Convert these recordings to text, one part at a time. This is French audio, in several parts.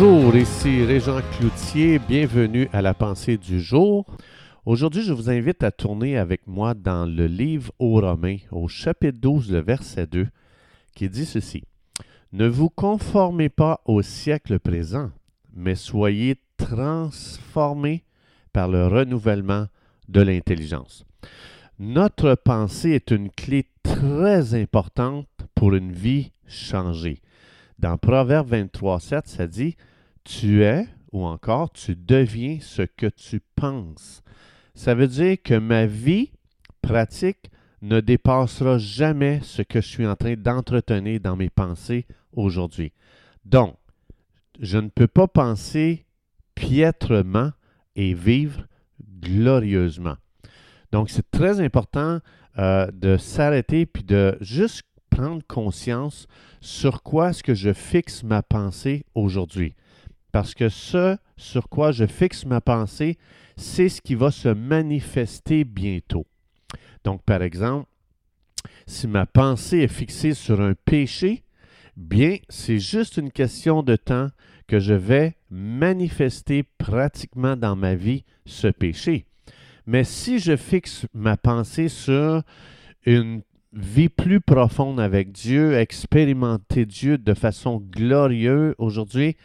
Bonjour, ici Régent Cloutier, bienvenue à la pensée du jour. Aujourd'hui, je vous invite à tourner avec moi dans le livre aux Romains, au chapitre 12, le verset 2, qui dit ceci. Ne vous conformez pas au siècle présent, mais soyez transformés par le renouvellement de l'intelligence. Notre pensée est une clé très importante pour une vie changée. Dans Proverbe 23, 7, ça dit Tu es, ou encore tu deviens ce que tu penses. Ça veut dire que ma vie pratique ne dépassera jamais ce que je suis en train d'entretenir dans mes pensées aujourd'hui. Donc, je ne peux pas penser piètrement et vivre glorieusement. Donc, c'est très important euh, de s'arrêter puis de juste prendre conscience sur quoi est-ce que je fixe ma pensée aujourd'hui. Parce que ce sur quoi je fixe ma pensée, c'est ce qui va se manifester bientôt. Donc, par exemple, si ma pensée est fixée sur un péché, bien, c'est juste une question de temps que je vais manifester pratiquement dans ma vie ce péché. Mais si je fixe ma pensée sur une vie plus profonde avec Dieu, expérimenter Dieu de façon glorieuse aujourd'hui,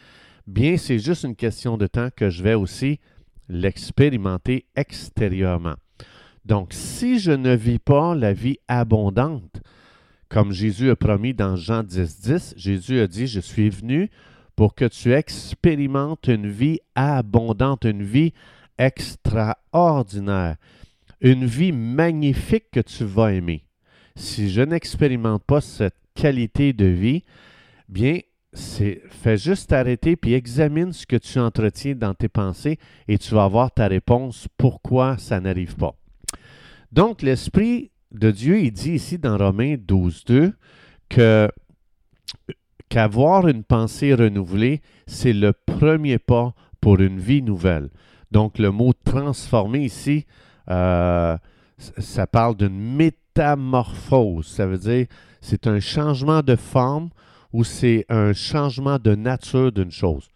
bien, c'est juste une question de temps que je vais aussi l'expérimenter extérieurement. Donc, si je ne vis pas la vie abondante, comme Jésus a promis dans Jean 10, 10, Jésus a dit, je suis venu pour que tu expérimentes une vie abondante, une vie extraordinaire, une vie magnifique que tu vas aimer si je n'expérimente pas cette qualité de vie, bien, c'est fais juste arrêter puis examine ce que tu entretiens dans tes pensées et tu vas avoir ta réponse pourquoi ça n'arrive pas. Donc, l'Esprit de Dieu, il dit ici dans Romains 12, 2 que qu'avoir une pensée renouvelée, c'est le premier pas pour une vie nouvelle. Donc, le mot transformer ici, euh, ça parle d'une métamorphose. Ça veut dire c'est un changement de forme ou c'est un changement de nature d'une chose?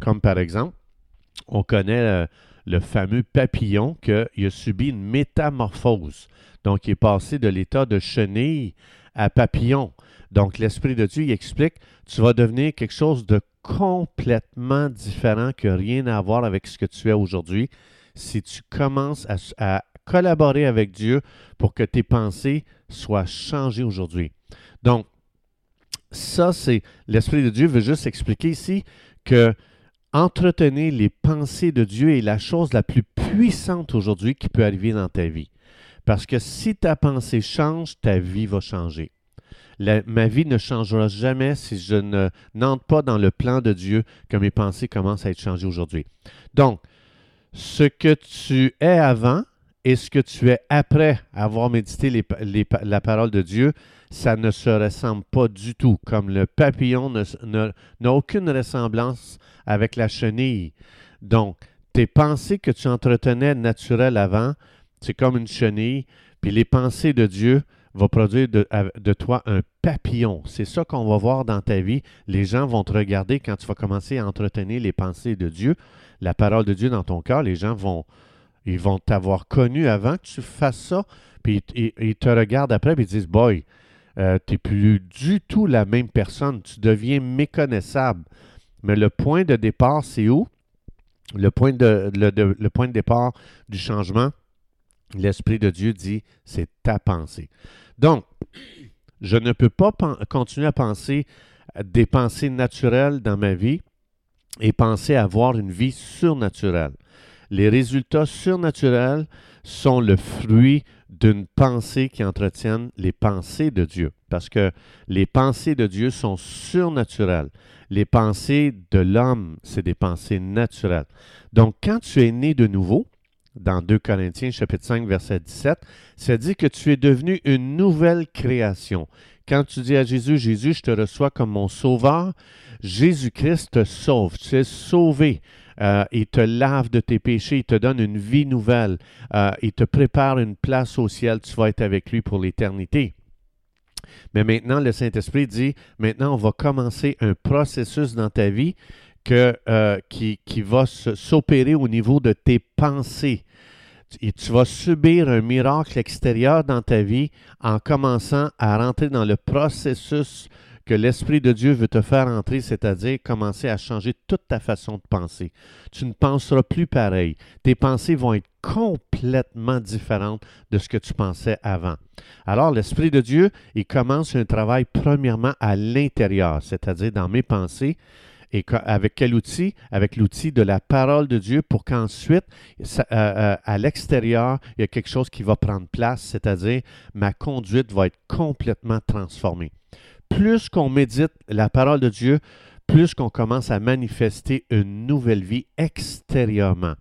Comme par exemple, on connaît euh, le, fameux papillon qui a subi une métamorphose. Donc, il est passé de l'état de chenille à papillon. Donc, l'Esprit de Dieu il explique, tu vas devenir quelque chose de complètement différent n'a rien à voir avec ce que tu es aujourd'hui si tu commences à, collaborer avec Dieu pour que tes pensées soient changées aujourd'hui. Donc, ça, c'est l'Esprit de Dieu veut juste expliquer ici que entretenir les pensées de Dieu est la chose la plus puissante aujourd'hui qui peut arriver dans ta vie. Parce que si ta pensée change, ta vie va changer. ma vie ne changera jamais si je ne n'entre pas dans le plan de Dieu que mes pensées commencent à être changées aujourd'hui. Donc, ce que tu es avant et ce que tu es après avoir médité la parole de Dieu, ça ne se ressemble pas du tout. Comme le papillon n'a aucune ressemblance avec la chenille. Donc, tes pensées que tu entretenais naturelles avant, c'est comme une chenille, puis les pensées de Dieu vont produire de, toi un papillon. C'est ça qu'on va voir dans ta vie. Les gens vont te regarder quand tu vas commencer à entretenir les pensées de Dieu la parole de Dieu dans ton cœur, les gens vont ils vont t'avoir connu avant que tu fasses ça, puis ils, te regardent après, puis ils disent Boy, euh, tu n'es plus du tout la même personne, tu deviens méconnaissable. Mais le point de départ, c'est où? Le point de, le, point de départ du changement, l'Esprit de Dieu dit c'est ta pensée. Donc, je ne peux pas continuer à penser des pensées naturelles dans ma vie et penser avoir une vie surnaturelle. Les résultats surnaturels sont le fruit d'une pensée qui entretienne les pensées de Dieu, parce que les pensées de Dieu sont surnaturelles. Les pensées de l'homme, c'est des pensées naturelles. Donc, quand tu es né de nouveau, dans 2 Corinthiens chapitre 5 verset 17, ça dit que tu es devenu une nouvelle création. Quand tu dis à Jésus, Jésus, je te reçois comme mon sauveur, Jésus-Christ te sauve, tu es sauvé. Euh, il te lave de tes péchés, il te donne une vie nouvelle, euh, il te prépare une place au ciel, tu vas être avec lui pour l'éternité. Mais maintenant, le Saint-Esprit dit, maintenant, on va commencer un processus dans ta vie euh, qui va s'opérer au niveau de tes pensées. Et tu vas subir un miracle extérieur dans ta vie en commençant à rentrer dans le processus que l'Esprit de Dieu veut te faire entrer, c'est-à-dire commencer à changer toute ta façon de penser. Tu ne penseras plus pareil. Tes pensées vont être complètement différentes de ce que tu pensais avant. Alors, l'Esprit de Dieu, il commence un travail premièrement à l'intérieur, c'est-à-dire dans mes pensées, et avec quel outil? Avec l'outil de la parole de Dieu pour qu'ensuite, euh, euh, à l'extérieur, il y a quelque chose qui va prendre place, c'est-à-dire ma conduite va être complètement transformée plus qu'on médite la parole de Dieu, plus qu'on commence à manifester une nouvelle vie extérieurement.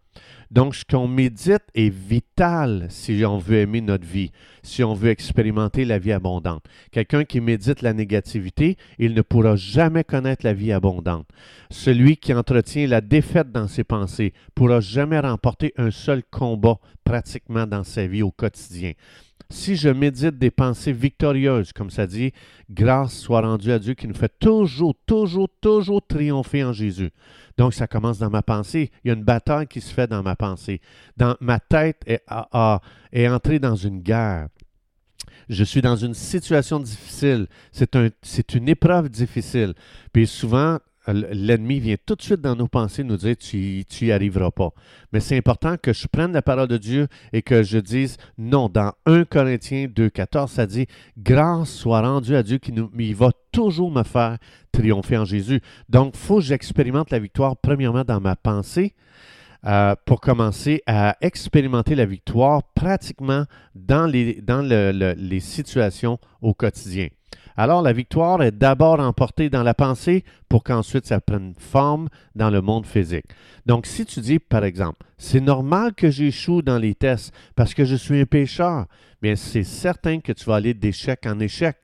Donc, ce qu'on médite est vital si on veut aimer notre vie, si on veut expérimenter la vie abondante. Quelqu'un qui médite la négativité, il ne pourra jamais connaître la vie abondante. Celui qui entretient la défaite dans ses pensées pourra jamais remporter un seul combat pratiquement dans sa vie au quotidien. Si je médite des pensées victorieuses, comme ça dit, grâce soit rendue à Dieu qui nous fait toujours, toujours, toujours triompher en Jésus. Donc, ça commence dans ma pensée. Il y a une bataille qui se fait dans ma pensée. Dans, ma tête est, entrée dans une guerre. Je suis dans une situation difficile. C'est un, une épreuve difficile. Puis souvent, l'ennemi vient tout de suite dans nos pensées nous dire tu n'y arriveras pas. Mais c'est important que je prenne la parole de Dieu et que je dise non. Dans 1 Corinthiens 2,14, ça dit Grâce soit rendue à Dieu qui il va toujours me faire triompher en Jésus. Donc, il faut que j'expérimente la victoire premièrement dans ma pensée. Euh, pour commencer à expérimenter la victoire pratiquement dans les situations au quotidien. Alors la victoire est d'abord emportée dans la pensée pour qu'ensuite ça prenne forme dans le monde physique. Donc si tu dis par exemple, c'est normal que j'échoue dans les tests parce que je suis un pécheur, bien c'est certain que tu vas aller d'échec en échec.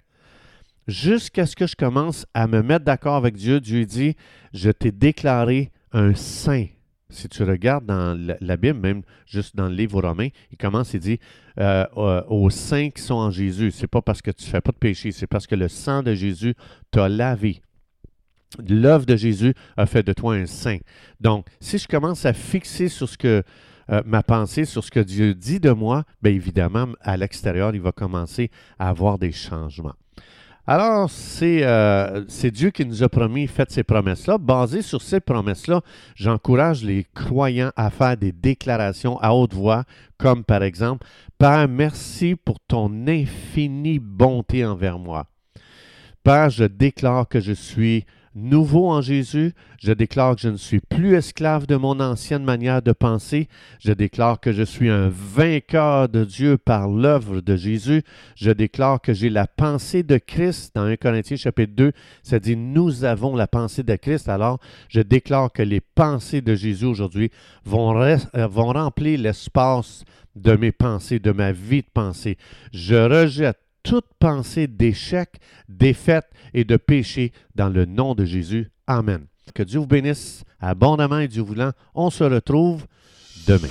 Jusqu'à ce que je commence à me mettre d'accord avec Dieu, Dieu dit, je t'ai déclaré un saint. Si tu regardes dans la Bible, même juste dans le livre romain, il commence, il dit euh, aux saints qui sont en Jésus. C'est pas parce que tu fais pas de péché, c'est parce que le sang de Jésus t'a lavé. L'œuvre de Jésus a fait de toi un saint. Donc, si je commence à fixer sur ce que euh, ma pensée, sur ce que Dieu dit de moi, bien évidemment, à l'extérieur, il va commencer à avoir des changements. Alors, euh, c'est Dieu qui nous a promis, fait ces promesses-là. Basé sur ces promesses-là, j'encourage les croyants à faire des déclarations à haute voix, comme par exemple, Père, merci pour ton infinie bonté envers moi. Père, je déclare que je suis nouveau en Jésus. Je déclare que je ne suis plus esclave de mon ancienne manière de penser. Je déclare que je suis un vainqueur de Dieu par l'œuvre de Jésus. Je déclare que j'ai la pensée de Christ. Dans 1 Corinthiens chapitre 2, ça dit nous avons la pensée de Christ. Alors, je déclare que les pensées de Jésus aujourd'hui vont, euh, vont remplir l'espace de mes pensées, de ma vie de pensée. Je rejette toute pensée d'échec, défaite et de péché dans le nom de Jésus. Amen. Que Dieu vous bénisse abondamment et Dieu voulant. On se retrouve demain.